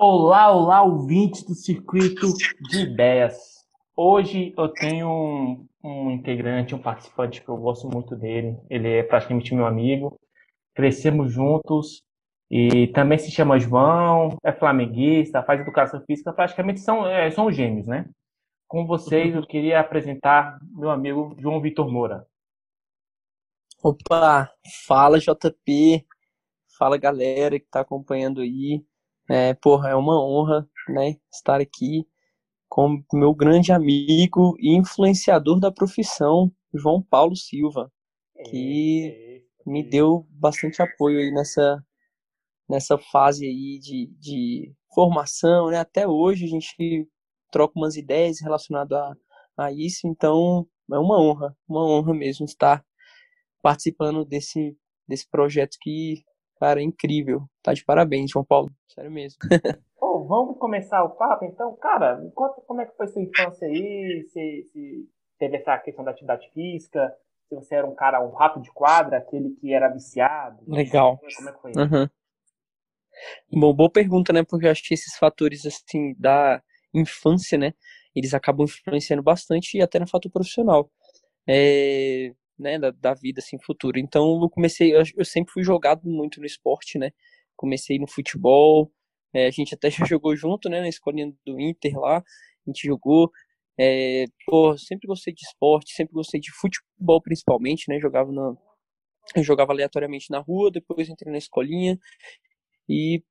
Olá, olá, ouvintes do Circuito de Ideias. Hoje eu tenho um, um, integrante, um participante que eu gosto muito dele. Ele é praticamente meu amigo. Crescemos juntos e também se chama João, é flamenguista, faz educação física. Praticamente são, é, são gêmeos, né? Com vocês, eu queria apresentar meu amigo João Vitor Moura. Opa, fala JP, fala galera que está acompanhando aí. É, porra, é uma honra, né, estar aqui com meu grande amigo e influenciador da profissão, João Paulo Silva, que me deu bastante apoio aí nessa, nessa fase aí de, de formação, né? Até hoje a gente troca umas ideias relacionadas a, a isso, então é uma honra, uma honra mesmo estar participando desse, desse projeto que Cara, incrível. Tá de parabéns, João Paulo. Sério mesmo. oh, vamos começar o papo, então? Cara, conta como é que foi sua infância aí, se, se teve essa questão da atividade física, se você era um cara, um rato de quadra, aquele que era viciado. Legal. Como é que foi? Uhum. Bom, boa pergunta, né? Porque eu acho que esses fatores, assim, da infância, né? Eles acabam influenciando bastante e até no fator profissional. É, né, da, da vida, assim, futuro. Então, eu comecei, eu, eu, sempre fui jogado muito no esporte, né, comecei no futebol, é, a gente até já jogou junto, né, na escolinha do Inter lá, a gente jogou, é, pô, sempre gostei de esporte, sempre gostei de futebol principalmente, né, jogava na, eu jogava aleatoriamente na rua, depois entrei na escolinha e,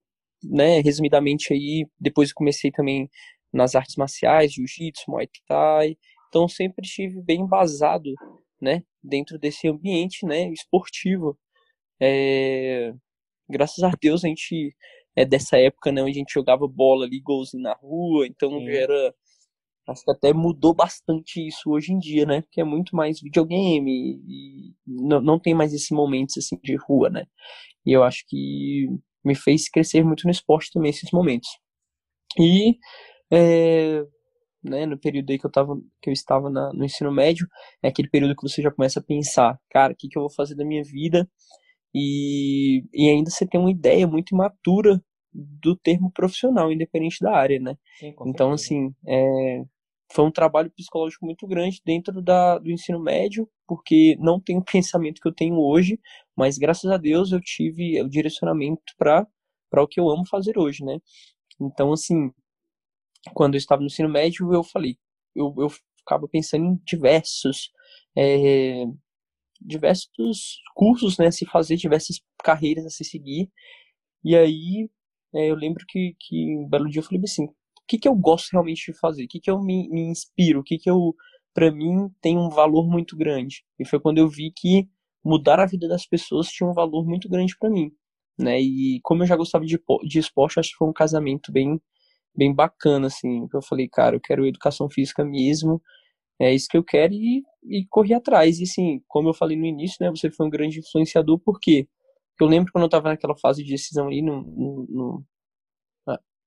né, resumidamente aí, depois comecei também nas artes marciais, jiu-jitsu, muay thai, então sempre estive bem embasado né, dentro desse ambiente, né, esportivo. É, graças a Deus a gente é dessa época, né, onde a gente jogava bola ali, golzinho na rua, então Sim. era acho que até mudou bastante isso hoje em dia, né? Porque é muito mais videogame e não, não tem mais esses momentos assim de rua, né? E eu acho que me fez crescer muito no esporte também esses momentos. E é, né, no período aí que eu, tava, que eu estava na, no ensino médio, é aquele período que você já começa a pensar, cara, o que, que eu vou fazer da minha vida? E, e ainda você tem uma ideia muito imatura do termo profissional, independente da área, né? Sim, então, assim, é, foi um trabalho psicológico muito grande dentro da, do ensino médio, porque não tem o pensamento que eu tenho hoje, mas graças a Deus eu tive o direcionamento para o que eu amo fazer hoje, né? Então, assim, quando eu estava no ensino médio, eu falei, eu, eu ficava pensando em diversos, é, diversos cursos, né, se fazer, diversas carreiras a se seguir. E aí, é, eu lembro que, que um belo dia eu falei assim, o que, que eu gosto realmente de fazer? O que, que eu me, me inspiro? O que, que eu, para mim, tem um valor muito grande? E foi quando eu vi que mudar a vida das pessoas tinha um valor muito grande para mim. Né? E como eu já gostava de, de esporte, acho que foi um casamento bem bem bacana, assim, que eu falei, cara, eu quero educação física mesmo, é isso que eu quero e, e corri atrás. E assim, como eu falei no início, né, você foi um grande influenciador, por quê? Porque eu lembro quando eu tava naquela fase de decisão ali, no, no, no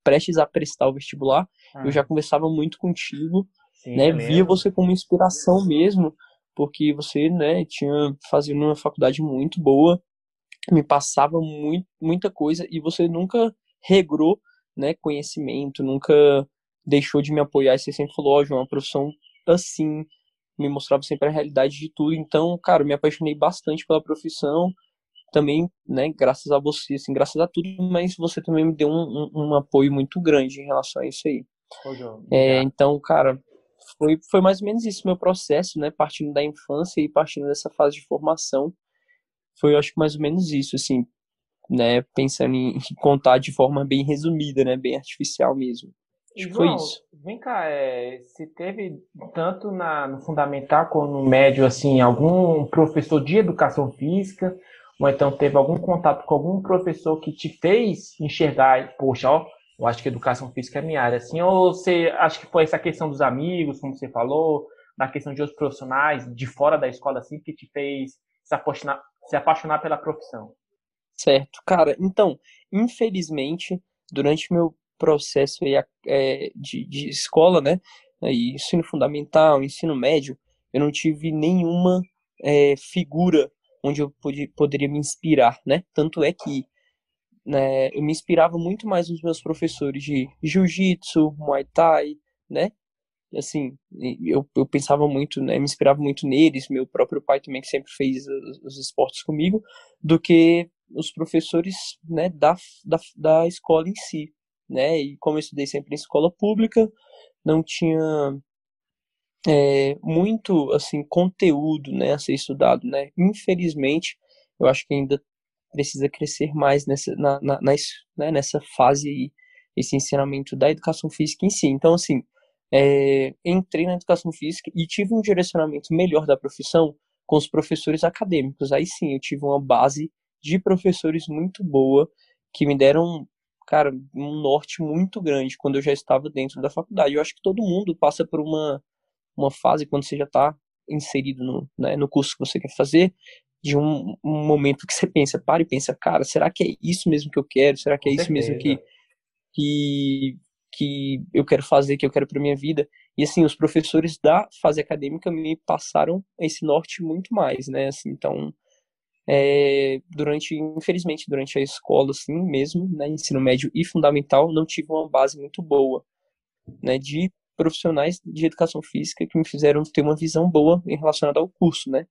prestes a prestar o vestibular, ah. eu já conversava muito contigo, Sim, né, é via você como inspiração mesmo, porque você, né, tinha fazendo uma faculdade muito boa, me passava muito, muita coisa e você nunca regrou né, conhecimento, nunca deixou de me apoiar. E você sempre falou, ó, oh, João, uma profissão assim, me mostrava sempre a realidade de tudo. Então, cara, me apaixonei bastante pela profissão, também, né, graças a você, assim, graças a tudo, mas você também me deu um, um, um apoio muito grande em relação a isso aí. Ô, João, é, então, cara, foi, foi mais ou menos isso meu processo, né, partindo da infância e partindo dessa fase de formação, foi, eu acho que mais ou menos isso, assim, né, pensando em contar de forma bem resumida, né, bem artificial mesmo. Acho que foi isso. Vem cá, é, se teve tanto na, no fundamental como no médio, assim, algum professor de educação física, ou então teve algum contato com algum professor que te fez enxergar, poxa, ó, eu acho que educação física é minha área, assim, ou você acha que foi essa questão dos amigos, como você falou, na questão de outros profissionais de fora da escola, assim, que te fez se apaixonar, se apaixonar pela profissão? Certo, cara. Então, infelizmente, durante meu processo aí, é, de, de escola, né, aí, ensino fundamental, ensino médio, eu não tive nenhuma é, figura onde eu podia, poderia me inspirar, né? Tanto é que né, eu me inspirava muito mais nos meus professores de jiu-jitsu, muay thai, né? Assim, eu, eu pensava muito, né, me inspirava muito neles, meu próprio pai também que sempre fez os, os esportes comigo, do que os professores, né, da, da, da escola em si, né? E como eu estudei sempre em escola pública, não tinha é, muito assim conteúdo né, a ser estudado. Né? Infelizmente, eu acho que ainda precisa crescer mais nessa, na, na, né, nessa fase aí, esse ensinamento da educação física em si. Então, assim, é, entrei na educação física e tive um direcionamento melhor da profissão com os professores acadêmicos. Aí sim, eu tive uma base de professores muito boa que me deram, cara, um norte muito grande quando eu já estava dentro da faculdade. Eu acho que todo mundo passa por uma uma fase quando você já está inserido no, né, no curso que você quer fazer, de um, um, momento que você pensa, para e pensa, cara, será que é isso mesmo que eu quero? Será que é isso mesmo que, que, que eu quero fazer, que eu quero para minha vida? E assim, os professores da fase acadêmica me passaram esse norte muito mais, né? Assim, então, é, durante, infelizmente, durante a escola, assim mesmo, né, ensino médio e fundamental, não tive uma base muito boa, né, de profissionais de educação física que me fizeram ter uma visão boa em relacionada ao curso, né?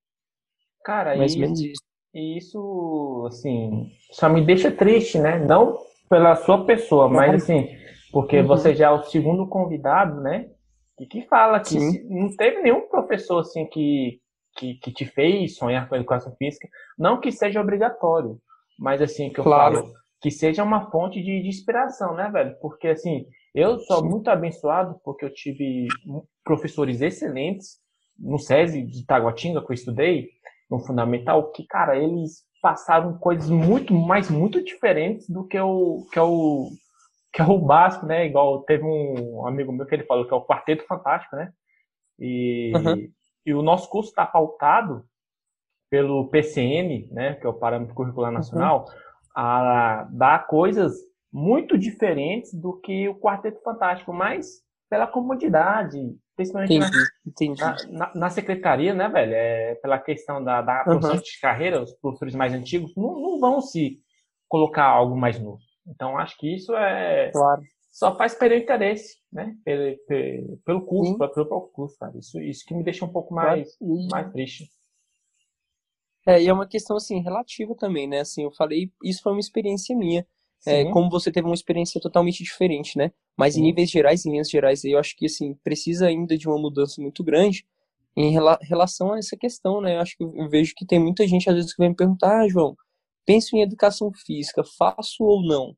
Cara, mais ou menos isso. E isso, assim, só me deixa triste, né? Não pela sua pessoa, mas assim, porque uhum. você já é o segundo convidado, né? E que fala que não teve nenhum professor assim que, que, que, te fez sonhar com a educação física. Não que seja obrigatório, mas assim, que eu claro. falo, que seja uma fonte de, de inspiração, né, velho? Porque assim, eu sou muito abençoado porque eu tive professores excelentes no SESI de Taguatinga, que eu estudei, no Fundamental, que, cara, eles passaram coisas muito, mas muito diferentes do que o, que é o, que é o básico, né? Igual teve um amigo meu que ele falou que é o Quarteto Fantástico, né? E, uhum. E o nosso curso está pautado pelo PCN, né? Que é o Parâmetro Curricular Nacional, uhum. a dar coisas muito diferentes do que o Quarteto Fantástico, mas pela comodidade, principalmente entendi, na, entendi. Na, na, na, secretaria, né, velho? É, pela questão da, da uhum. de carreira, os professores mais antigos não, não vão se colocar algo mais novo. Então, acho que isso é. Claro. Só faz pelo interesse, né? Pelo, pelo curso, pelo próprio curso, cara. Isso, isso que me deixa um pouco mais, mais triste. É, e é uma questão, assim, relativa também, né? Assim, eu falei, isso foi uma experiência minha é, como você teve uma experiência totalmente diferente, né? Mas Sim. em níveis gerais, em linhas gerais, eu acho que assim precisa ainda de uma mudança muito grande em rela relação a essa questão, né? Eu acho que eu vejo que tem muita gente às vezes que vem me perguntar, ah, João, penso em educação física, faço ou não?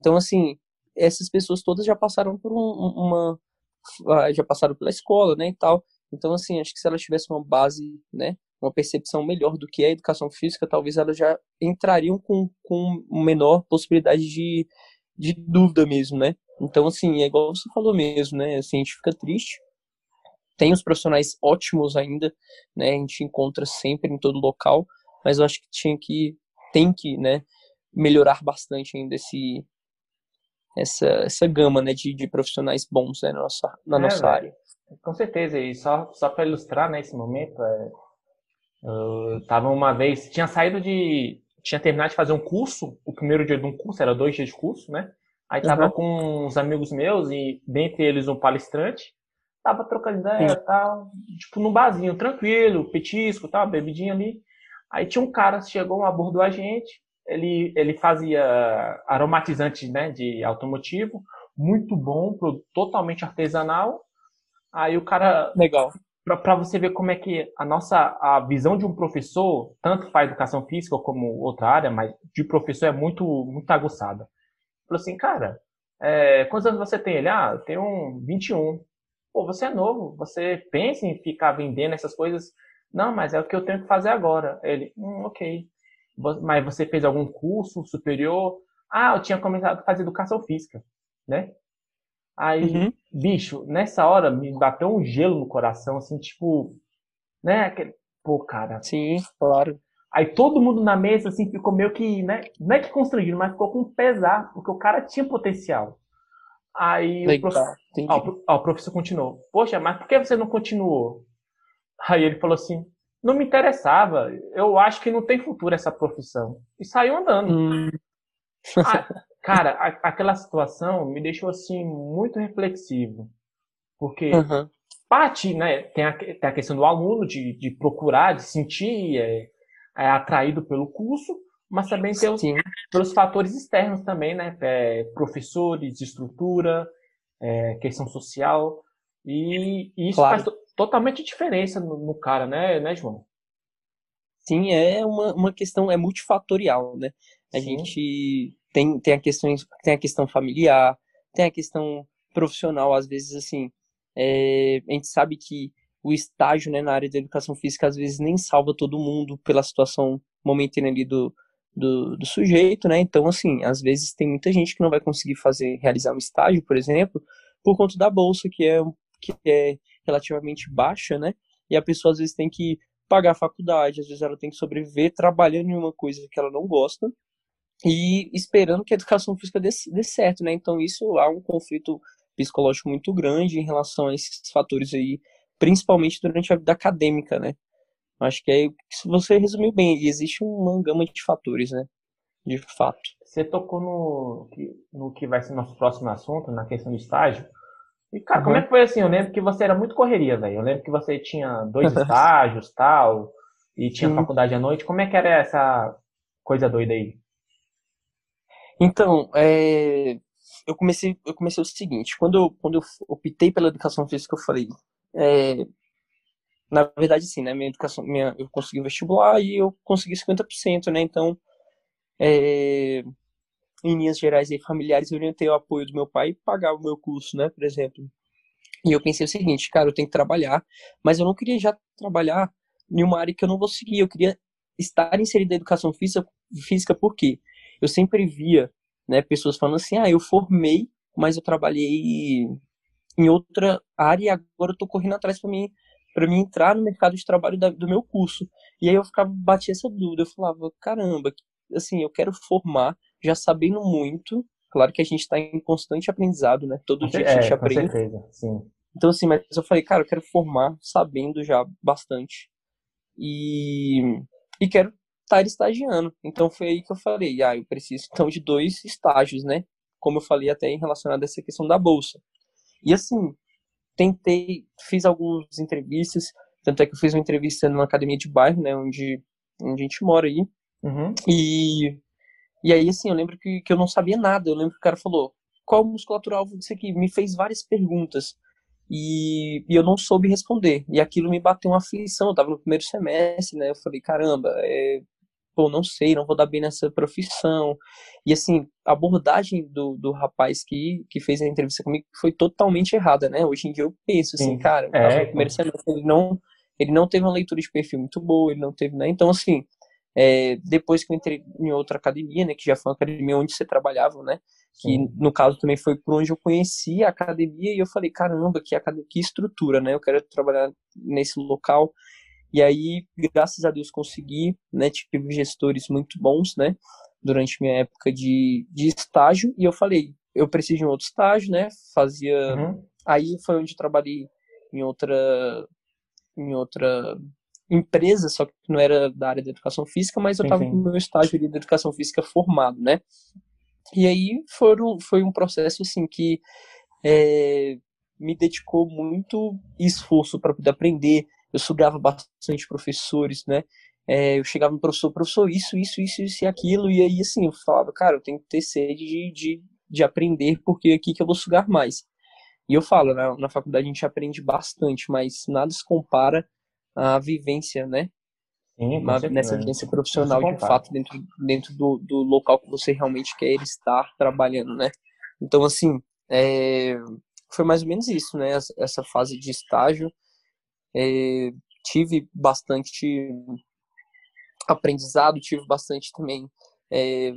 Então, assim, essas pessoas todas já passaram por um, uma, ah, já passaram pela escola, né, e tal. Então, assim, acho que se elas tivessem uma base, né, uma percepção melhor do que é a educação física, talvez elas já entrariam com, com menor possibilidade de, de dúvida mesmo, né? Então, assim, é igual você falou mesmo, né? Assim, a gente fica triste. Tem os profissionais ótimos ainda, né? A gente encontra sempre em todo local, mas eu acho que tinha que, tem que, né? Melhorar bastante ainda esse, essa, essa gama, né? De, de profissionais bons né, na nossa, na é, nossa área. Com certeza, e só, só para ilustrar nesse né, momento, é, eu tava uma vez, tinha saído de. Tinha terminado de fazer um curso, o primeiro dia de um curso, era dois dias de curso, né? Aí tava uhum. com uns amigos meus e dentre eles um palestrante. Tava trocando ideia e tal, tipo num barzinho, tranquilo, petisco, tal, bebidinha ali. Aí tinha um cara, chegou, abordou a gente. Ele, ele fazia aromatizante né, de automotivo, muito bom, totalmente artesanal. Aí o cara. Legal para você ver como é que a nossa a visão de um professor, tanto para educação física como outra área, mas de professor é muito, muito aguçada. Falou assim, cara, é, quantos anos você tem? Ele, ah, eu tenho um 21. Pô, você é novo, você pensa em ficar vendendo essas coisas? Não, mas é o que eu tenho que fazer agora. Ele, hum, ok. Mas você fez algum curso superior? Ah, eu tinha começado a fazer educação física, né? Aí, uhum. bicho, nessa hora me bateu um gelo no coração, assim, tipo, né? Aquele, pô, cara. Sim, claro. Aí todo mundo na mesa, assim, ficou meio que, né? Não é que constrangido, mas ficou com pesar, porque o cara tinha potencial. Aí o, prof... ó, o professor continuou. Poxa, mas por que você não continuou? Aí ele falou assim, não me interessava, eu acho que não tem futuro essa profissão. E saiu andando. Hum. Ah, cara, a, aquela situação me deixou assim muito reflexivo. Porque uhum. parte, né, tem a, tem a questão do aluno de, de procurar, de sentir é, é atraído pelo curso, mas também tem os, pelos fatores externos também, né? É, professores, estrutura, é, questão social. E, e isso claro. faz totalmente diferença no, no, cara, né, né, João? Sim, é uma, uma questão, é multifatorial, né? A Sim. gente tem, tem, a questão, tem a questão familiar, tem a questão profissional, às vezes, assim, é, a gente sabe que o estágio né, na área da educação física às vezes nem salva todo mundo pela situação momentânea ali do, do, do, sujeito, né? Então, assim, às vezes tem muita gente que não vai conseguir fazer, realizar um estágio, por exemplo, por conta da bolsa, que é, que é relativamente baixa, né? E a pessoa às vezes tem que pagar a faculdade, às vezes ela tem que sobreviver trabalhando em uma coisa que ela não gosta e esperando que a educação física dê, dê certo, né? Então, isso há um conflito psicológico muito grande em relação a esses fatores aí, principalmente durante a vida acadêmica, né? Acho que é se você resumiu bem, existe uma gama de fatores, né? De fato. Você tocou no, no que vai ser nosso próximo assunto, na questão do estágio. E, cara, uhum. como é que foi assim? Eu lembro que você era muito correria, velho. Eu lembro que você tinha dois estágios tal, e tinha Sim. faculdade à noite. Como é que era essa coisa doida aí? Então, é, eu comecei eu comecei o seguinte, quando eu, quando eu optei pela educação física, eu falei, é, na verdade, sim, né? Minha educação, minha, eu consegui vestibular e eu consegui 50%, né? Então, é, em linhas gerais e familiares, eu ter o apoio do meu pai e pagar o meu curso, né? Por exemplo. E eu pensei o seguinte, cara, eu tenho que trabalhar, mas eu não queria já trabalhar em uma área que eu não vou seguir. Eu queria estar inserido na educação física, física porque eu sempre via, né, pessoas falando assim, ah, eu formei, mas eu trabalhei em outra área e agora eu tô correndo atrás para mim para mim entrar no mercado de trabalho da, do meu curso. E aí eu ficava, batia essa dúvida, eu falava, caramba, assim, eu quero formar já sabendo muito. Claro que a gente está em constante aprendizado, né? Todo dia a gente é, aprende. Com certeza, sim. Então, assim, mas eu falei, cara, eu quero formar sabendo já bastante. E, e quero estar estagiando. Então foi aí que eu falei, ah, eu preciso então de dois estágios, né? Como eu falei até em relacionado a essa questão da bolsa. E assim, tentei, fiz algumas entrevistas, tanto é que eu fiz uma entrevista numa academia de bairro, né, onde, onde a gente mora aí. Uhum. E, e aí, assim, eu lembro que, que eu não sabia nada. Eu lembro que o cara falou, qual musculatura alvo disso aqui? Me fez várias perguntas. E, e, eu não soube responder. E aquilo me bateu uma aflição. Eu tava no primeiro semestre, né? Eu falei, caramba, é, pô, não sei, não vou dar bem nessa profissão. E assim, a abordagem do, do rapaz que, que fez a entrevista comigo foi totalmente errada, né? Hoje em dia eu penso assim, Sim. cara, é, primeiro semestre ele não, ele não teve uma leitura de perfil muito boa, ele não teve, né? Então, assim, é, depois que eu entrei em outra academia, né, que já foi uma academia onde você trabalhava, né, que Sim. no caso também foi por onde eu conheci a academia e eu falei, caramba, que, que estrutura, né, eu quero trabalhar nesse local e aí, graças a Deus, consegui, né? Tive gestores muito bons, né? Durante minha época de, de estágio. E eu falei, eu preciso de um outro estágio, né? Fazia. Uhum. Aí foi onde trabalhei em outra. Em outra empresa, só que não era da área da educação física, mas eu estava com meu estágio ali da educação física formado, né? E aí foram, foi um processo assim que é, me dedicou muito esforço para poder aprender, eu sugava bastante professores, né? É, eu chegava no professor, professor, isso, isso, isso, isso e aquilo, e aí, assim, eu falava, cara, eu tenho que ter sede de, de, de aprender, porque é aqui que eu vou sugar mais. E eu falo, na, na faculdade a gente aprende bastante, mas nada se compara à vivência, né? Sim, Uma, nessa vivência profissional, de fato, dentro, dentro do, do local que você realmente quer estar trabalhando, né? Então, assim, é, foi mais ou menos isso, né? Essa fase de estágio. É, tive bastante aprendizado, tive bastante também é,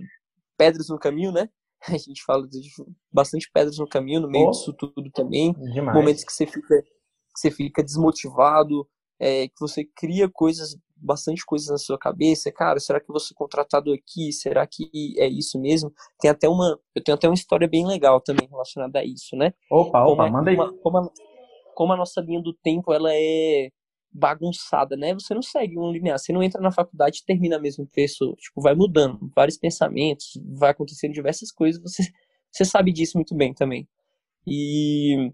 pedras no caminho, né? A gente fala de bastante pedras no caminho, no meio oh, disso tudo também. Demais. Momentos que você fica, que você fica desmotivado, é, que você cria coisas, bastante coisas na sua cabeça. Cara, será que eu vou ser contratado aqui? Será que é isso mesmo? Tem até uma, eu tenho até uma história bem legal também relacionada a isso, né? Opa, opa, como, manda aí. Como, como, como a nossa linha do tempo ela é bagunçada, né? Você não segue um linear, você não entra na faculdade e termina mesmo preço, tipo, vai mudando, vários pensamentos, vai acontecendo diversas coisas, você, você sabe disso muito bem também. E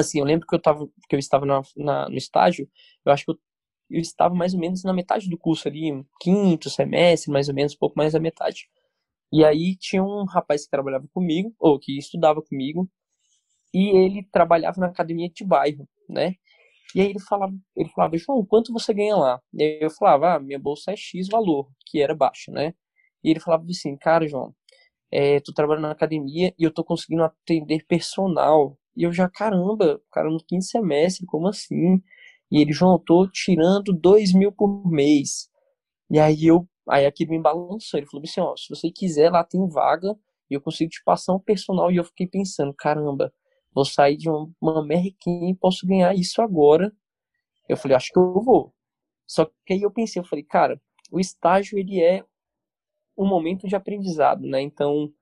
assim, eu lembro que eu tava, que eu estava na, na, no estágio, eu acho que eu, eu estava mais ou menos na metade do curso ali, um quinto semestre, mais ou menos, um pouco mais da metade. E aí tinha um rapaz que trabalhava comigo, ou que estudava comigo, e ele trabalhava na academia de bairro, né? E aí ele falava, ele falava, João, quanto você ganha lá? E aí eu falava, ah, minha bolsa é X valor, que era baixo, né? E ele falava assim, cara, João, é, tô trabalhando na academia e eu tô conseguindo atender personal. E eu já, caramba, cara, no quinto semestre, como assim? E ele, tô tirando dois mil por mês. E aí eu, aí aquilo me balançou. Ele falou assim, ó, se você quiser, lá tem vaga e eu consigo te passar um personal. E eu fiquei pensando, caramba, vou sair de uma merrequinha e posso ganhar isso agora. Eu falei, acho que eu vou. Só que aí eu pensei, eu falei, cara, o estágio ele é um momento de aprendizado, né? Então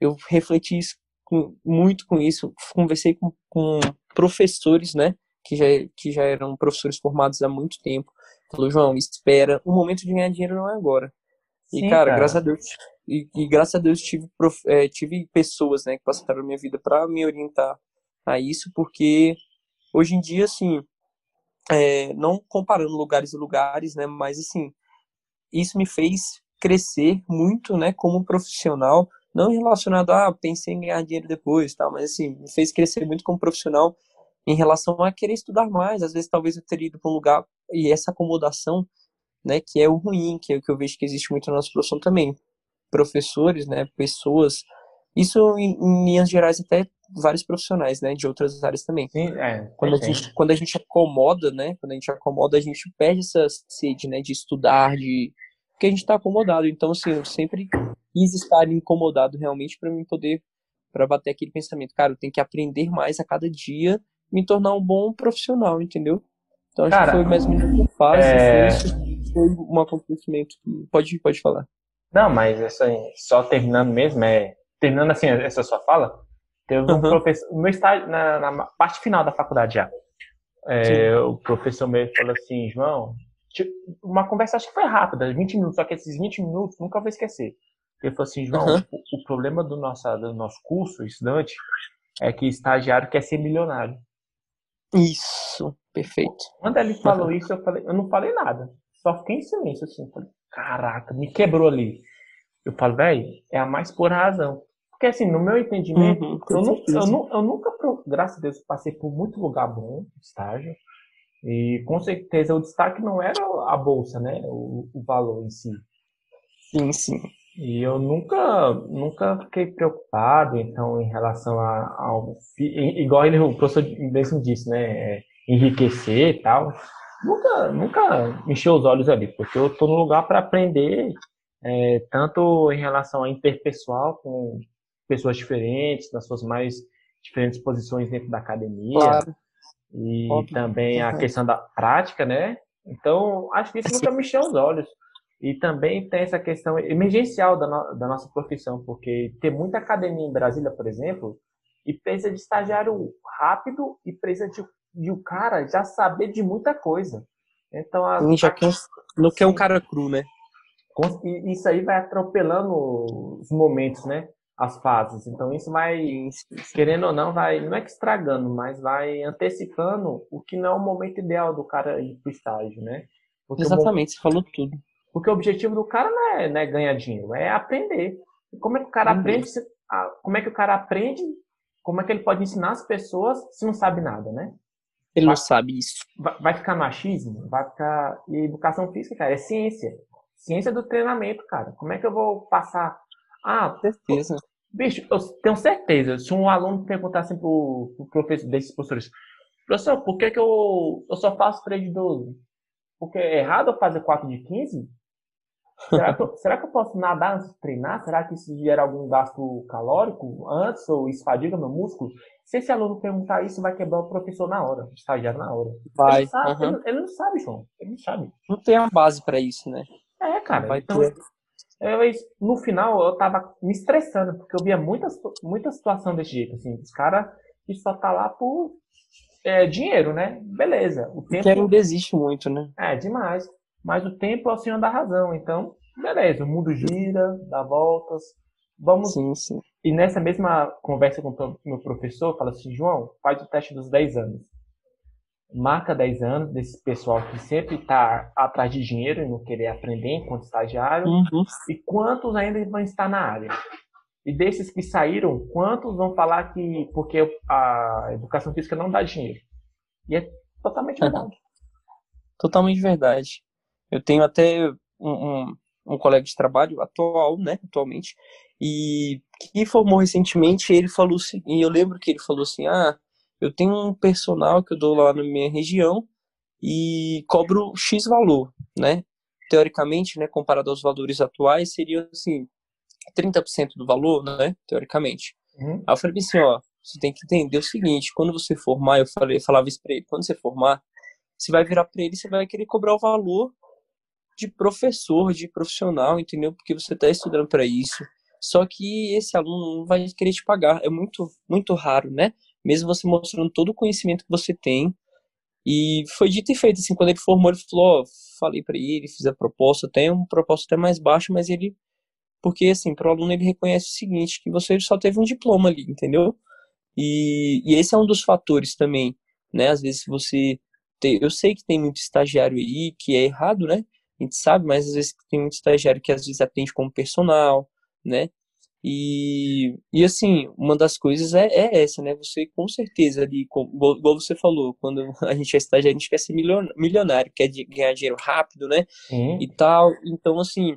eu refleti isso, com, muito com isso, conversei com, com, professores, né? Que já, que já eram professores formados há muito tempo. Falou, João, espera, o momento de ganhar dinheiro não é agora. Sim, e cara, cara, graças a Deus, e, e, graças a Deus tive, prof, é, tive pessoas, né, que passaram a minha vida para me orientar a isso, porque hoje em dia, assim, é, não comparando lugares e lugares, né, mas assim, isso me fez crescer muito, né, como profissional, não relacionado a ah, pensei em ganhar dinheiro depois, tal, mas assim, me fez crescer muito como profissional em relação a querer estudar mais, às vezes talvez eu teria ido para um lugar e essa acomodação, né, que é o ruim, que é o que eu vejo que existe muito na nossa profissão também. Professores, né, pessoas, isso em, em linhas gerais até vários profissionais, né, de outras áreas também. Sim, é, quando, a gente, quando a gente acomoda, né, quando a gente acomoda, a gente perde essa sede, né, de estudar, de porque a gente está acomodado. Então, assim, eu sempre quis estar incomodado realmente para mim poder para bater aquele pensamento, cara, eu tenho que aprender mais a cada dia, me tornar um bom profissional, entendeu? Então acho cara, que foi mais ou menos o que eu faço, é... assim, isso foi um acontecimento pode pode falar. Não, mas aí, só terminando mesmo, é terminando assim essa sua fala, teve um uhum. professor, no meu estágio, na, na, parte final da faculdade já, é, o professor mesmo falou assim, João, uma conversa acho que foi rápida, 20 minutos, só que esses 20 minutos nunca vou esquecer. Ele falou assim, João, uhum. o, o, problema do nosso, do nosso curso, estudante, é que estagiário quer ser milionário. Isso, perfeito. Quando ele falou uhum. isso, eu, falei, eu não falei nada. Só fiquei em silêncio, assim. Falei, caraca, me quebrou ali. Eu falo, velho, é a mais pura razão. Porque, assim, no meu entendimento, uhum, eu, não, eu, eu, nunca, graças a Deus, passei por muito lugar bom, estágio. E com certeza o destaque não era a bolsa, né? O, o valor em si. Sim, sim. E eu nunca, nunca fiquei preocupado, então, em relação a, ao. Igual ele, o professor mesmo disse, né? É, enriquecer e tal. Nunca, nunca encheu os olhos ali, porque eu estou no lugar para aprender, é, tanto em relação a interpessoal, com pessoas diferentes, nas suas mais diferentes posições dentro da academia. Claro e Óbvio. também a questão da prática, né? Então, acho que isso nunca me encheu os olhos. E também tem essa questão emergencial da, no, da nossa profissão, porque tem muita academia em Brasília, por exemplo, e precisa de estagiário rápido e precisa de, de o cara já saber de muita coisa. Então, a, Sim, já quer, não quer um cara cru, né? Isso aí vai atropelando os momentos, né? as fases. Então isso vai, querendo ou não, vai, não é que estragando, mas vai antecipando o que não é o momento ideal do cara ir pro estágio, né? Porque Exatamente, você falou tudo. Porque o objetivo do cara não é, não é ganhar dinheiro, é aprender. como é que o cara uhum. aprende? Como é que o cara aprende? Como é que ele pode ensinar as pessoas se não sabe nada, né? Ele vai, não sabe isso. Vai, ficar machismo? Vai ficar. E educação física, cara, é ciência. Ciência do treinamento, cara. Como é que eu vou passar ah, certeza. Bicho, eu tenho certeza, se um aluno perguntasse assim pro, pro professor, desses professores, professor, por que, que eu, eu só faço 3 de 12? Porque é errado eu fazer 4 de 15? Será que, eu, será que eu posso nadar antes de treinar? Será que isso gera algum gasto calórico antes ou isso fadiga meu músculo? Se esse aluno perguntar isso, vai quebrar o professor na hora, o estagiário na hora. Vai. Ele, sabe, uhum. ele, ele, não sabe, João. Ele não sabe. Não tem a base para isso, né? É, cara. Vai então, ter. Eu, no final, eu tava me estressando, porque eu via muita, muita situação desse jeito, assim, os caras que só tá lá por, é, dinheiro, né? Beleza. O tempo. Dinheiro existe muito, né? É, demais. Mas o tempo é o senhor da razão. Então, beleza, o mundo gira, dá voltas. Vamos. Sim, sim. E nessa mesma conversa com o meu professor, fala assim: João, faz o teste dos 10 anos. Marca 10 anos desse pessoal que sempre está atrás de dinheiro e não querer aprender enquanto estagiário. Uhum. E quantos ainda vão estar na área? E desses que saíram, quantos vão falar que porque a educação física não dá dinheiro? E é totalmente verdade. Totalmente verdade. Eu tenho até um, um, um, colega de trabalho atual, né, atualmente, e que formou recentemente, ele falou assim, e eu lembro que ele falou assim, ah, eu tenho um personal que eu dou lá na minha região e cobro X valor, né? Teoricamente, né, comparado aos valores atuais, seria assim, 30% do valor, né, teoricamente. Uhum. Aí eu falei assim, ó, você tem que entender o seguinte, quando você formar, eu falei, eu falava isso pra ele, quando você formar, você vai virar para ele, você vai querer cobrar o valor de professor, de profissional, entendeu? Porque você está estudando para isso. Só que esse aluno não vai querer te pagar. É muito, muito raro, né? Mesmo você mostrando todo o conhecimento que você tem. E foi dito e feito, assim, quando ele formou, ele falou, ó, falei para ele, fiz a proposta, até um proposta até mais baixo, mas ele porque assim, para o aluno ele reconhece o seguinte, que você só teve um diploma ali, entendeu? E, e esse é um dos fatores também, né? Às vezes você tem, eu sei que tem muito estagiário aí que é errado, né? A gente sabe, mas às vezes tem muito estagiário que às vezes atende como personal, né? E, e assim, uma das coisas é, é essa, né? Você com certeza ali, com, igual, igual, você falou, quando a gente é estagiário, a gente quer ser milionário, quer ganhar dinheiro rápido, né? Uhum. E tal. Então, assim,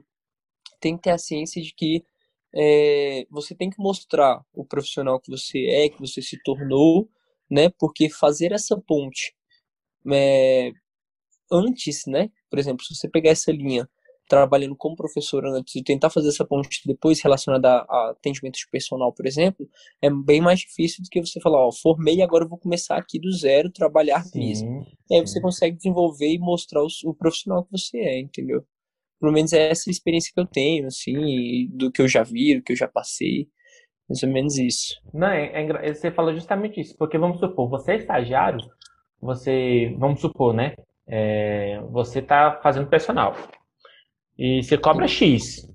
tem que ter a ciência de que é, você tem que mostrar o profissional que você é, que você se tornou, né? Porque fazer essa ponte é, antes, né? Por exemplo, se você pegar essa linha trabalhando como professor antes e tentar fazer essa ponte depois relacionada a, atendimento de personal, por exemplo, é bem mais difícil do que você falar, ó, formei agora eu vou começar aqui do zero, trabalhar sim, mesmo. E aí você consegue desenvolver e mostrar o, o profissional que você é, entendeu? Pelo menos é essa experiência que eu tenho, assim, do que eu já vi, do que eu já passei. Mais ou menos isso. Não, é, é, você falou justamente isso, porque vamos supor, você é estagiário, você, vamos supor, né? É, você está fazendo personal e você cobra X.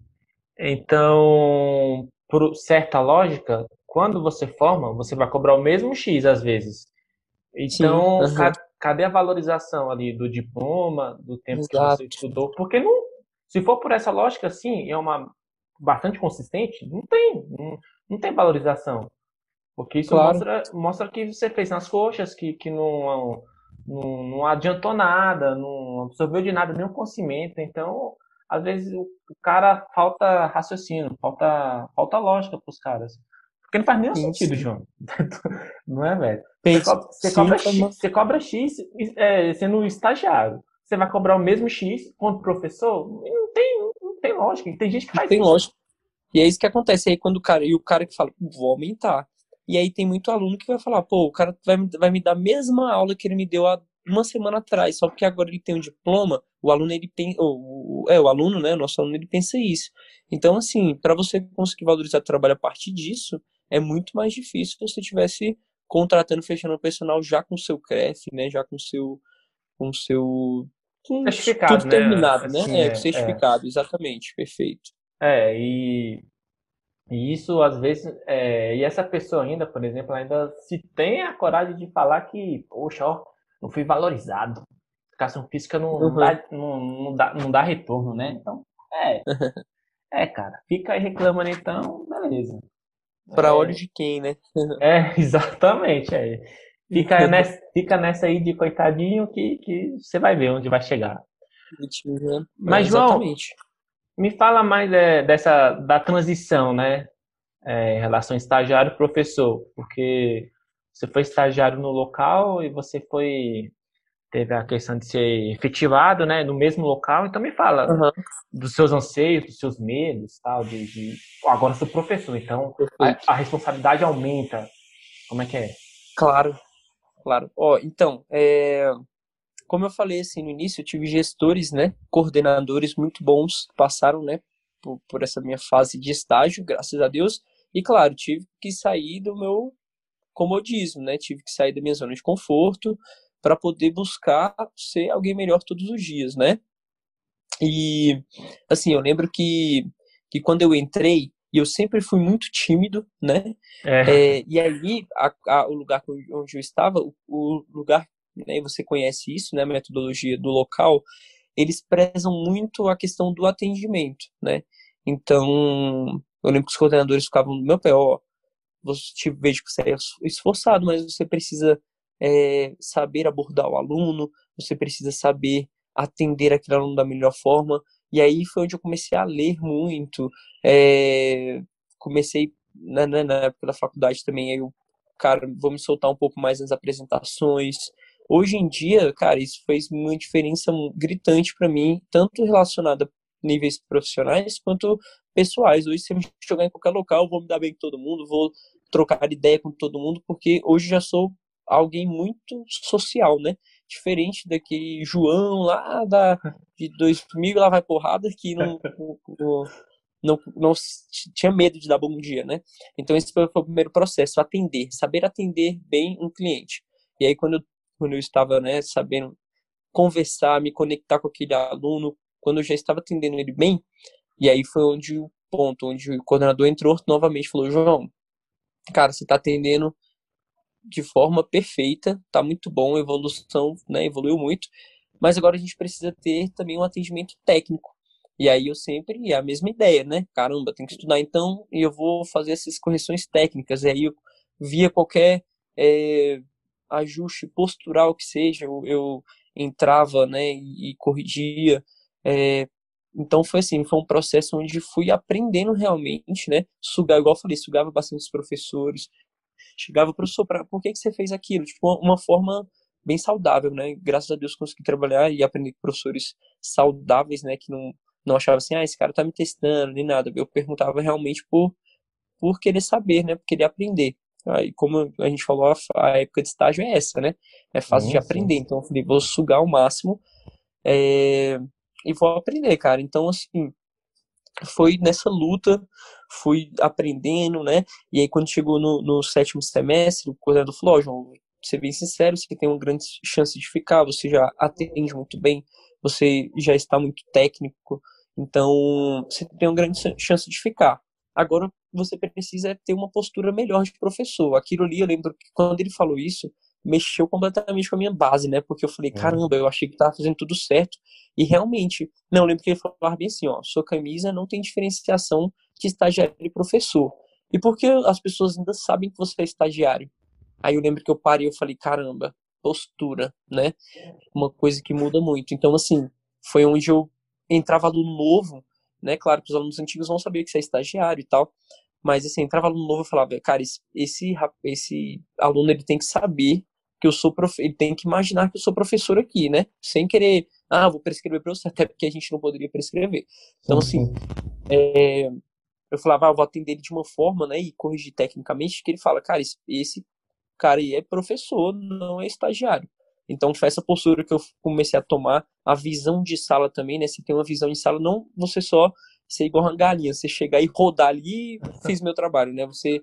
Então, por certa lógica, quando você forma, você vai cobrar o mesmo X às vezes. Então, Sim, uhum. cadê a valorização ali do diploma, do tempo Exato. que você estudou? Porque não, se for por essa lógica, sim, é uma bastante consistente, não tem, não, não tem valorização. Porque isso claro. mostra, mostra que você fez nas coxas, que, que não, não, não adiantou nada, não absorveu de nada nenhum conhecimento. Então, às vezes, o, cara falta raciocínio, falta, falta lógica para os caras. Porque não faz nenhum sim, sentido, sim. João. não é, velho? Você, cobra, você, cobra X, você cobra X é, sendo estagiário você vai cobrar o mesmo X quanto professor? Não tem, não tem lógica. Tem gente que faz não tem isso. lógica. E é isso que acontece. aí quando o cara, e o cara que fala, vou aumentar. E aí tem muito aluno que vai falar, pô, o cara vai, vai me dar a mesma aula que ele me deu há uma semana atrás, só porque agora ele tem um diploma, o aluno ele pensa, o, é, o aluno, né, o nosso aluno ele pensa isso. Então, assim, para você conseguir valorizar o trabalho a partir disso, é muito mais difícil se você tivesse contratando, fechando o personal já com seu CREF, né, já com seu com seu certificado, tudo né? terminado, né? Assim, é, é, certificado, é. exatamente, perfeito. É, e, e isso às vezes, é, e essa pessoa ainda, por exemplo, ainda se tem a coragem de falar que, poxa, ó, não fui valorizado. Educação física não, uhum. dá, não, não, dá, não dá retorno, né? Então, é. é, cara, fica aí reclamando então, beleza. Para é, olho de quem, né? é, exatamente, é. Fica nessa, fica nessa aí de coitadinho que, que você vai ver onde vai chegar. Mas, João, me fala mais é, dessa da transição, né? É, em relação estagiário professor, porque você foi estagiário no local e você foi teve a questão de ser efetivado, né, no mesmo local. Então me fala uhum. dos seus anseios, dos seus medos, tal, de, de... agora sou professor, então a, a, responsabilidade aumenta. Como é que é? Claro, claro. Ó, então, é, como eu falei assim no início, eu tive gestores, né, coordenadores muito bons que passaram, né, por, por essa minha fase de estágio, graças a Deus. E claro, tive que sair do meu comodismo, né? Tive que sair da minha zona de conforto para poder buscar ser alguém melhor todos os dias, né? E assim, eu lembro que, que quando eu entrei, eu sempre fui muito tímido, né? É. É, e aí, a, a, o lugar onde eu estava, o, o lugar, né, você conhece isso, né? A metodologia do local, eles prezam muito a questão do atendimento, né? Então, eu lembro que os coordenadores ficavam no meu pé, ó, você vejo que você é esforçado, mas você precisa é, saber abordar o aluno, você precisa saber atender aquele aluno da melhor forma. E aí foi onde eu comecei a ler muito. É, comecei na, na, na, época da faculdade também, aí eu, cara, vou me soltar um pouco mais nas apresentações. Hoje em dia, cara, isso fez uma diferença gritante para mim, tanto relacionada a níveis profissionais quanto pessoais. Hoje, se eu me jogar em qualquer local, vou me dar bem com todo mundo, vou trocar ideia com todo mundo, porque hoje já sou alguém muito social, né? Diferente daquele João lá da, de 2000 lá vai porrada que não, não, não, não, tinha medo de dar bom dia, né? Então esse foi, foi, o primeiro processo, atender, saber atender bem um cliente. E aí quando eu, quando eu estava, né, sabendo conversar, me conectar com aquele aluno, quando eu já estava atendendo ele bem, e aí foi onde o ponto, onde o coordenador entrou novamente falou, João, cara, você está atendendo de forma perfeita, tá muito bom, a evolução, né, evoluiu muito, mas agora a gente precisa ter também um atendimento técnico. E aí eu sempre, é a mesma ideia, né? Caramba, tem que estudar então e eu vou fazer essas correções técnicas. E aí eu via qualquer é, ajuste postural que seja, eu, eu entrava, né, e, e corrigia. É, então foi assim, foi um processo onde fui aprendendo realmente, né? Sugar, igual eu falei, sugava bastante os professores, chegava, professor, pra, por que, que você fez aquilo? Tipo, uma, uma forma bem saudável, né? Graças a Deus consegui trabalhar e aprender com professores saudáveis, né? Que não, não achavam assim, ah, esse cara tá me testando, nem nada. Eu perguntava realmente por, por querer saber, né? Por querer aprender. Aí, como a gente falou, a, a época de estágio é essa, né? É fácil de aprender. Então, eu falei, vou sugar ao máximo é, e vou aprender, cara. Então, assim, foi nessa luta, fui aprendendo, né? E aí, quando chegou no, no sétimo semestre, o coordenador falou: Ó, oh, João, ser bem sincero, você tem uma grande chance de ficar, você já atende muito bem, você já está muito técnico, então você tem uma grande chance de ficar. Agora você precisa ter uma postura melhor de professor. Aquilo ali, eu lembro que quando ele falou isso, mexeu completamente com a minha base, né? Porque eu falei, é. caramba, eu achei que tava fazendo tudo certo. E realmente, não, eu lembro que ele falava bem assim, ó, sua camisa não tem diferenciação de estagiário e professor. E porque as pessoas ainda sabem que você é estagiário? Aí eu lembro que eu parei e eu falei, caramba, postura, né? Uma coisa que muda muito. Então, assim, foi onde eu entrava aluno novo, né? Claro que os alunos antigos vão saber que você é estagiário e tal. Mas, assim, entrava aluno novo e falava, cara, esse, esse, esse aluno, ele tem que saber que eu sou prof... ele tem que imaginar que eu sou professor aqui, né? Sem querer, ah, vou prescrever para você, até porque a gente não poderia prescrever. Então, assim, é... eu falava, ah, eu vou atender ele de uma forma, né, e corrigir tecnicamente, que ele fala, cara, esse, esse cara aí é professor, não é estagiário. Então, foi essa postura que eu comecei a tomar, a visão de sala também, né? Você tem uma visão de sala, não você só ser igual uma galinha, você chegar e rodar ali e fiz meu trabalho, né? Você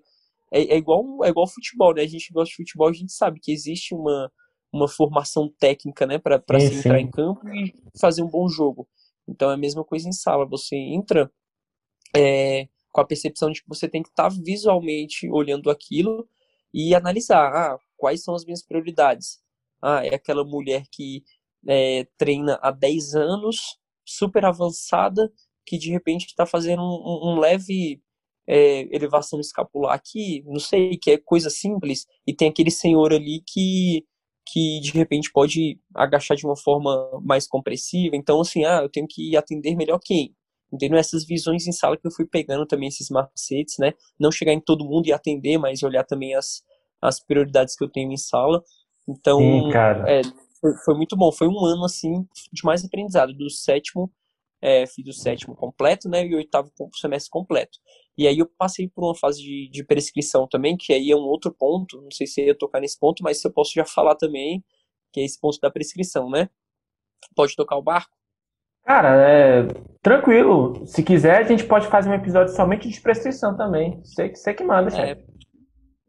é, é, igual é igual futebol, né? A gente gosta de futebol, a gente sabe que existe uma, uma formação técnica, né, para se entrar em campo e fazer um bom jogo. Então é a mesma coisa em sala, você entra é, com a percepção de que você tem que estar tá visualmente olhando aquilo e analisar ah, quais são as minhas prioridades. Ah, é aquela mulher que é, treina há 10 anos, super avançada, que de repente está fazendo um, um leve é, elevação escapular aqui, não sei, que é coisa simples, e tem aquele senhor ali que, que de repente pode agachar de uma forma mais compressiva, então assim, ah, eu tenho que atender melhor quem? Entendeu? Essas visões em sala que eu fui pegando também, esses macetes, né? Não chegar em todo mundo e atender, mas olhar também as, as prioridades que eu tenho em sala. Então, Sim, é, foi, foi, muito bom. Foi um ano, assim, de mais aprendizado. Do sétimo, é, fiz o sétimo completo, né? E o oitavo semestre completo. E aí eu passei por uma fase de, de prescrição também, que aí é um outro ponto, não sei se eu ia tocar nesse ponto, mas se eu posso já falar também, que é esse ponto da prescrição, né? Pode tocar o barco? Cara, é tranquilo. Se quiser, a gente pode fazer um episódio somente de prescrição também. Você, você que manda, chefe. É...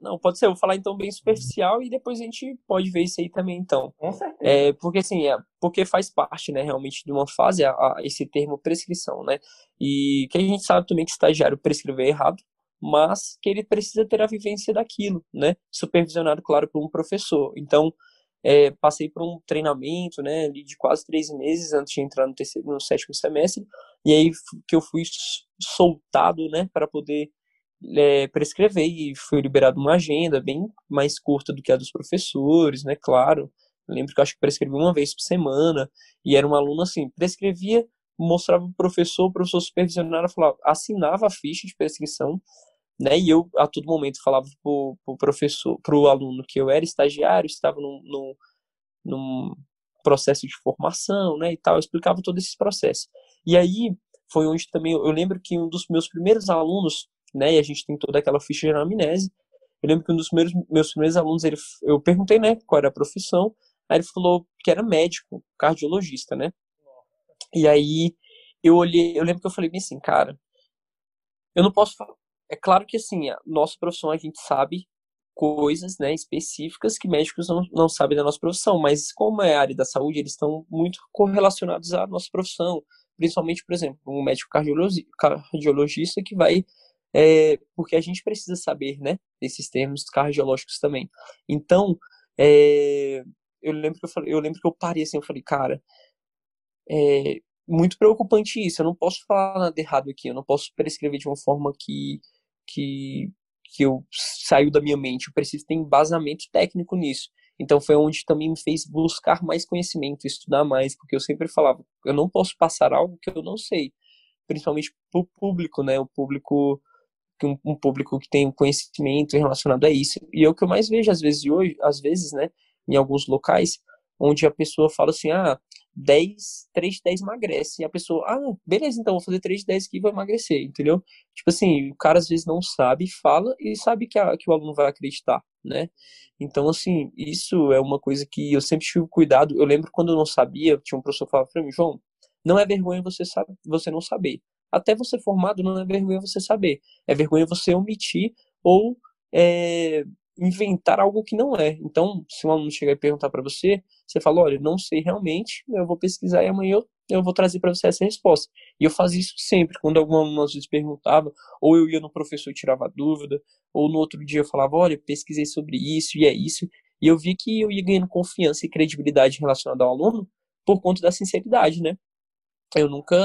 Não, pode ser. Eu vou falar então bem superficial e depois a gente pode ver isso aí também, então. Com certeza. É, porque assim, é, porque faz parte, né, realmente de uma fase a, a, esse termo prescrição, né? E que a gente sabe também que estagiário prescrever errado, mas que ele precisa ter a vivência daquilo, né? Supervisionado, claro, por um professor. Então, é, passei por um treinamento, né, de quase três meses antes de entrar no terceiro, no sétimo semestre, e aí que eu fui soltado, né, para poder é, prescrever e foi liberado uma agenda bem mais curta do que a dos professores, né, claro. Eu lembro que eu acho que prescrevi uma vez por semana e era um aluno assim, prescrevia, mostrava o professor, o professor supervisionava, falava, assinava a ficha de prescrição, né, e eu a todo momento falava pro, pro professor, pro aluno que eu era estagiário, estava num, num, num processo de formação, né, e tal, eu explicava todo esse processo. E aí foi onde também eu lembro que um dos meus primeiros alunos né? E a gente tem toda aquela ficha de anamnese. Eu lembro que um dos meus, meus primeiros alunos, ele, eu perguntei, né, qual era a profissão. Aí ele falou que era médico, cardiologista, né? E aí eu olhei, eu lembro que eu falei bem assim, cara, eu não posso falar. É claro que assim, a nossa profissão a gente sabe coisas, né, específicas que médicos não, não sabem da nossa profissão, mas como é a área da saúde, eles estão muito correlacionados à nossa profissão, principalmente, por exemplo, um médico cardiologista que vai é, porque a gente precisa saber, né, desses termos cardiológicos também. Então, é, eu lembro que eu falei, eu lembro que eu parei assim, eu falei, cara, é muito preocupante isso. Eu não posso falar nada errado aqui. Eu não posso prescrever de uma forma que que que eu saiu da minha mente. Eu preciso ter embasamento técnico nisso. Então foi onde também me fez buscar mais conhecimento, estudar mais, porque eu sempre falava, eu não posso passar algo que eu não sei, principalmente para o público, né? O público um, um público que tem conhecimento relacionado a isso. E é o que eu mais vejo às vezes hoje, às vezes, né, em alguns locais, onde a pessoa fala assim, ah, 10, 3 de 10 emagrece. E a pessoa, ah, beleza, então vou fazer 3 de 10 aqui e vou emagrecer, entendeu? Tipo assim, o cara às vezes não sabe, fala e sabe que, a, que o aluno vai acreditar, né? Então, assim, isso é uma coisa que eu sempre tive cuidado. Eu lembro quando eu não sabia, tinha um professor que falava pra mim, João, não é vergonha você, sabe, você não saber até você formado não é vergonha você saber. É vergonha você omitir ou é, inventar algo que não é. Então, se um aluno chegar e perguntar para você, você fala, olha, não sei realmente, eu vou pesquisar e amanhã eu, eu vou trazer para você essa resposta. E eu fazia isso sempre, quando algum aluno às vezes perguntava, ou eu ia no professor e tirava dúvida, ou no outro dia eu falava, olha, pesquisei sobre isso e é isso. E eu vi que eu ia ganhando confiança e credibilidade relacionada ao aluno por conta da sinceridade, né? Eu nunca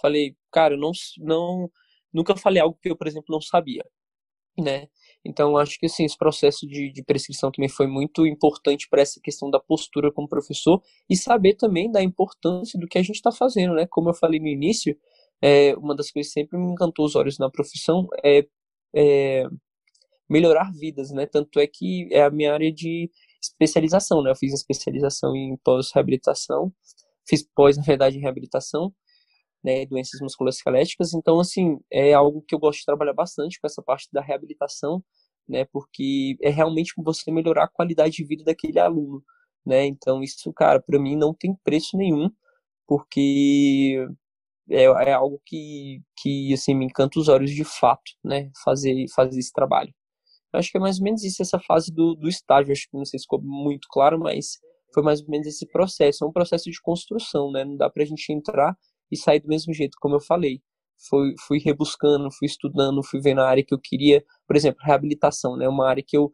falei, cara, não, não, nunca falei algo que eu, por exemplo, não sabia, né? Então, acho que assim, esse processo de, de prescrição também foi muito importante para essa questão da postura como professor e saber também da importância do que a gente está fazendo, né? Como eu falei no início, é, uma das coisas que sempre me encantou os olhos na profissão é, é melhorar vidas, né? Tanto é que é a minha área de especialização, né? Eu fiz especialização em pós-reabilitação, fiz pós, na verdade, em reabilitação, né, doenças musculoesqueléticas. Então, assim, é algo que eu gosto de trabalhar bastante com essa parte da reabilitação, né, porque é realmente você melhorar a qualidade de vida daquele aluno, né? Então, isso, cara, para mim não tem preço nenhum, porque é, é algo que, que, assim, me encanta os olhos de fato, né, fazer, fazer esse trabalho. Eu acho que é mais ou menos isso, essa fase do, do estágio, acho que não sei se ficou muito claro, mas foi mais ou menos esse processo, é um processo de construção, né, não dá pra gente entrar e sair do mesmo jeito, como eu falei. Fui, fui rebuscando, fui estudando, fui vendo a área que eu queria. Por exemplo, reabilitação, né? Uma área que eu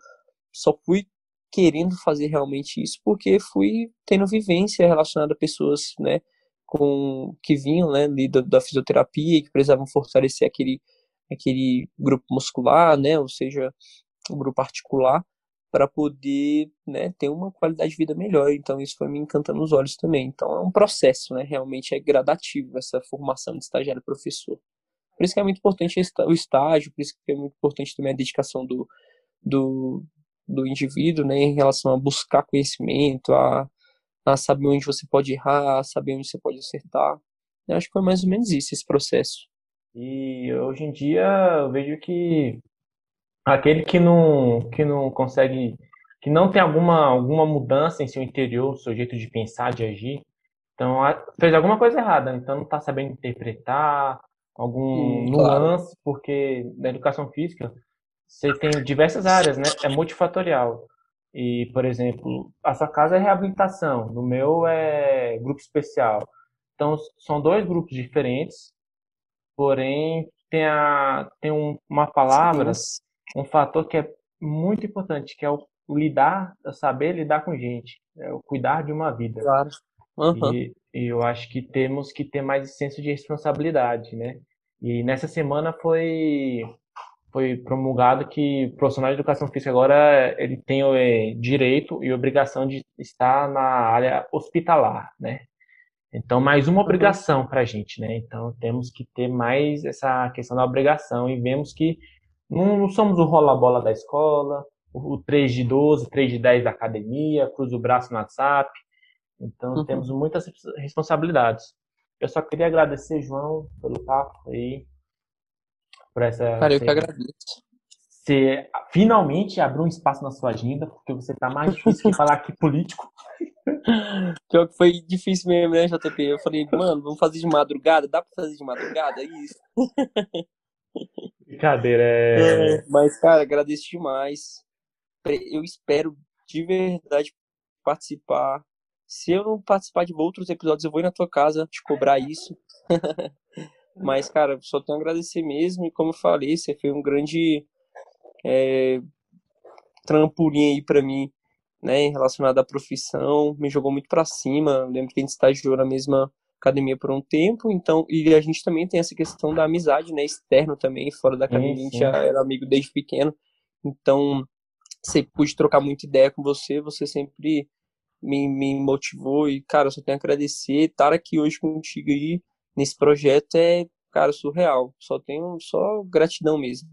só fui querendo fazer realmente isso porque fui tendo vivência relacionada a pessoas, né? Com, que vinham, né? Da, da fisioterapia que precisavam fortalecer aquele, aquele grupo muscular, né? Ou seja, o grupo articular para poder né, ter uma qualidade de vida melhor. Então isso foi me encantando os olhos também. Então é um processo, né? Realmente é gradativo essa formação de estagiário professor. Por isso que é muito importante o estágio, por isso que é muito importante também a dedicação do, do, do indivíduo, né, em relação a buscar conhecimento, a, a saber onde você pode errar, a saber onde você pode acertar. Eu acho que foi mais ou menos isso, esse processo. E hoje em dia eu vejo que aquele que não, que não consegue, que não tem alguma, alguma mudança em seu interior, seu jeito de pensar, de agir, então fez alguma coisa errada, então não está sabendo interpretar algum hum, nuance, claro. porque na educação física você tem diversas áreas, né? É multifatorial. E, por exemplo, a sua casa é reabilitação, no meu é grupo especial. Então, são dois grupos diferentes, porém, tem, a, tem um, uma palavra, um fator que é muito importante, que é o lidar, saber lidar com gente, é o cuidar de uma vida. Claro. Uhum. E, e eu acho que temos que ter mais senso de responsabilidade, né? E nessa semana foi foi promulgado que o profissional de educação física agora ele tem o é, direito e obrigação de estar na área hospitalar, né? Então, mais uma uhum. obrigação para a gente, né? Então, temos que ter mais essa questão da obrigação e vemos que não, não somos o rola-bola da escola, o 3 de 12, 3 de 10 da academia, cruza o braço no WhatsApp. Então, uhum. temos muitas responsabilidades. Eu só queria agradecer, João, pelo papo aí, por essa. Cara, eu que agradeço. Você finalmente abriu um espaço na sua agenda, porque você está mais difícil que falar aqui político. Pior que foi difícil mesmo, né, JP? Eu falei, mano, vamos fazer de madrugada? Dá pra fazer de madrugada? É isso. Brincadeira, é... é... Mas, cara, agradeço demais. Eu espero de verdade participar. Se eu não participar de outros episódios, eu vou ir na tua casa te cobrar isso. Mas, cara, só tenho a agradecer mesmo. E como eu falei, você foi um grande é, trampolim aí pra mim né, relacionado à profissão, me jogou muito para cima. Lembro que a gente estagiou na mesma academia por um tempo, então, e a gente também tem essa questão da amizade, né, externo também, fora da academia, sim, sim. a gente já era amigo desde pequeno, então, sempre pude trocar muita ideia com você, você sempre me, me motivou e, cara, eu só tenho a agradecer, estar aqui hoje contigo aí, nesse projeto é, cara, surreal, só tenho, só gratidão mesmo.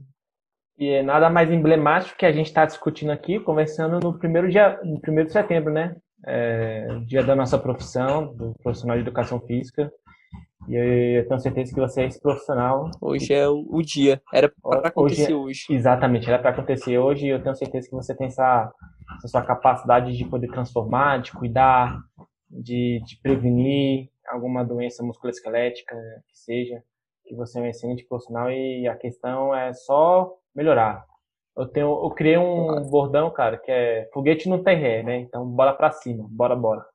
E é nada mais emblemático que a gente está discutindo aqui, conversando no primeiro dia, no primeiro de setembro, né? É, dia da nossa profissão, do profissional de educação física. E eu tenho certeza que você é esse profissional. Hoje é o, o dia. Era para acontecer hoje, hoje. Exatamente, era para acontecer hoje. E eu tenho certeza que você tem essa, essa sua capacidade de poder transformar, de cuidar, de, de prevenir alguma doença musculoesquelética que seja. Que você é um excelente profissional e a questão é só melhorar. Eu tenho, eu criei um bordão, cara, que é foguete no terré, né? Então bora pra cima, bora, bora.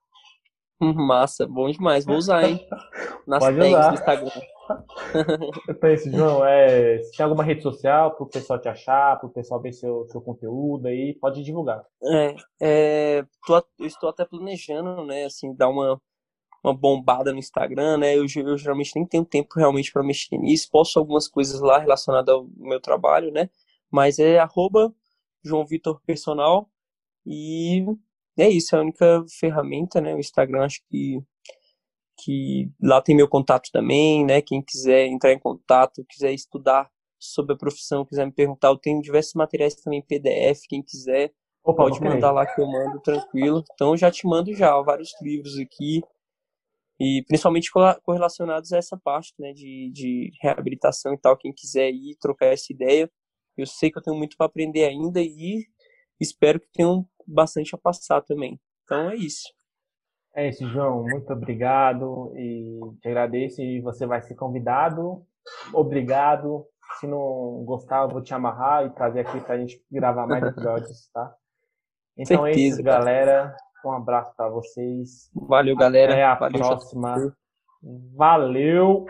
Massa, bom demais, vou usar, hein? Nas Pode usar. do Instagram. então, esse, João, é, se tem alguma rede social para o pessoal te achar, para o pessoal ver seu, seu conteúdo aí, pode divulgar. É, é tô, eu estou até planejando, né, assim, dar uma, uma bombada no Instagram, né? Eu, eu geralmente nem tenho tempo realmente para mexer nisso. Posto algumas coisas lá relacionadas ao meu trabalho, né? Mas é arroba João Vitor Personal. E é isso, é a única ferramenta, né? O Instagram, acho que, que lá tem meu contato também, né? Quem quiser entrar em contato, quiser estudar sobre a profissão, quiser me perguntar, eu tenho diversos materiais também em PDF, quem quiser. Opa, pode mandar lá que eu mando tranquilo. Então eu já te mando já vários livros aqui, e principalmente correlacionados a essa parte né, de, de reabilitação e tal. Quem quiser ir trocar essa ideia, eu sei que eu tenho muito para aprender ainda e espero que tenham bastante a passar também. Então é isso. É isso, João. Muito obrigado e te agradeço. E você vai ser convidado. Obrigado. Se não gostar, eu vou te amarrar e trazer aqui para a gente gravar mais episódios, tá? Então Certeza, é isso, galera. Um abraço para vocês. Valeu, galera. Até a Valeu, próxima. Valeu.